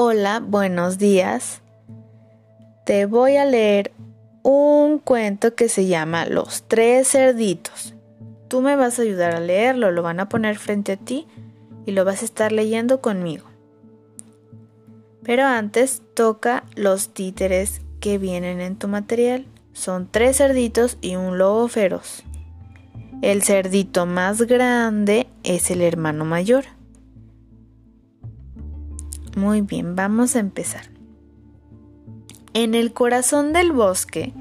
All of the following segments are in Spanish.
Hola, buenos días. Te voy a leer un cuento que se llama Los tres cerditos. Tú me vas a ayudar a leerlo, lo van a poner frente a ti y lo vas a estar leyendo conmigo. Pero antes toca los títeres que vienen en tu material. Son tres cerditos y un lobo feroz. El cerdito más grande es el hermano mayor. Muy bien, vamos a empezar. En el corazón del bosque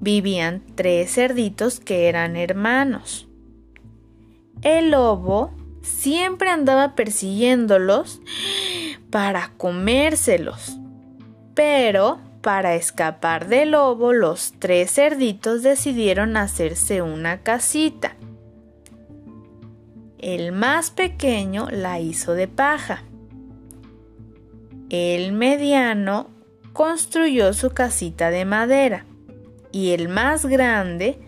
vivían tres cerditos que eran hermanos. El lobo siempre andaba persiguiéndolos para comérselos. Pero para escapar del lobo, los tres cerditos decidieron hacerse una casita. El más pequeño la hizo de paja el mediano construyó su casita de madera y el más grande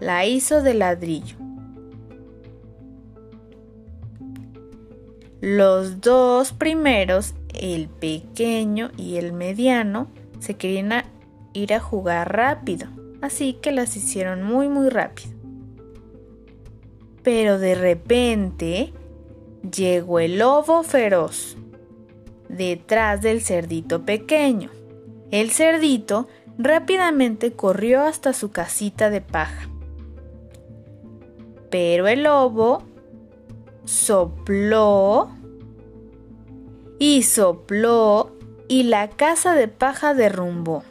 la hizo de ladrillo. Los dos primeros, el pequeño y el mediano, se querían ir a jugar rápido, así que las hicieron muy muy rápido. Pero de repente llegó el lobo feroz detrás del cerdito pequeño. El cerdito rápidamente corrió hasta su casita de paja. Pero el lobo sopló y sopló y la casa de paja derrumbó.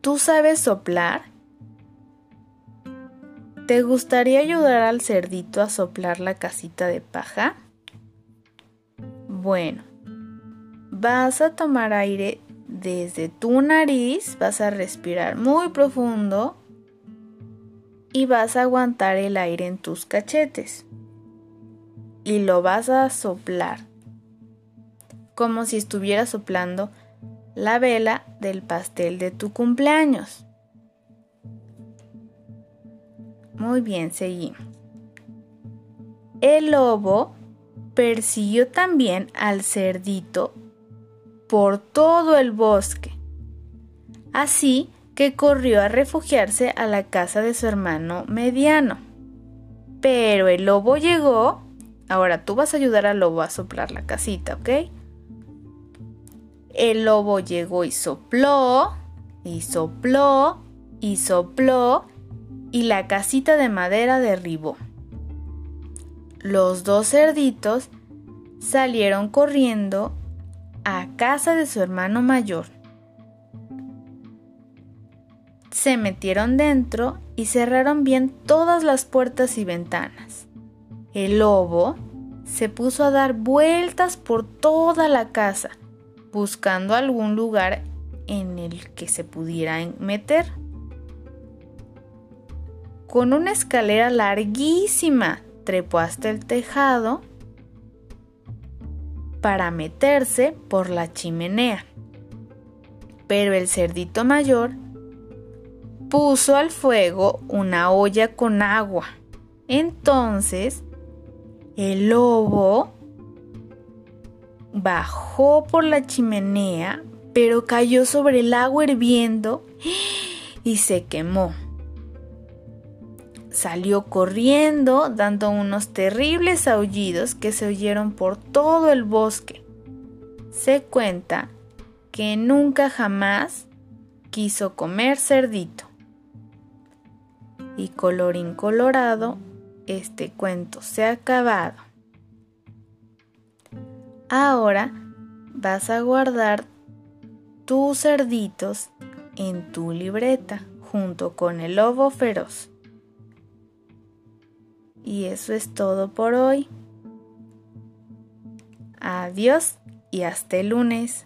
¿Tú sabes soplar? ¿Te gustaría ayudar al cerdito a soplar la casita de paja? Bueno, vas a tomar aire desde tu nariz, vas a respirar muy profundo y vas a aguantar el aire en tus cachetes y lo vas a soplar como si estuvieras soplando la vela del pastel de tu cumpleaños. Muy bien, seguimos. El lobo persiguió también al cerdito por todo el bosque. Así que corrió a refugiarse a la casa de su hermano mediano. Pero el lobo llegó. Ahora tú vas a ayudar al lobo a soplar la casita, ¿ok? El lobo llegó y sopló, y sopló, y sopló, y la casita de madera derribó. Los dos cerditos salieron corriendo a casa de su hermano mayor. Se metieron dentro y cerraron bien todas las puertas y ventanas. El lobo se puso a dar vueltas por toda la casa, buscando algún lugar en el que se pudiera meter. Con una escalera larguísima trepó hasta el tejado para meterse por la chimenea. Pero el cerdito mayor puso al fuego una olla con agua. Entonces el lobo bajó por la chimenea, pero cayó sobre el agua hirviendo y se quemó salió corriendo dando unos terribles aullidos que se oyeron por todo el bosque. Se cuenta que nunca jamás quiso comer cerdito. Y colorín colorado, este cuento se ha acabado. Ahora vas a guardar tus cerditos en tu libreta junto con el lobo feroz. Y eso es todo por hoy. Adiós y hasta el lunes.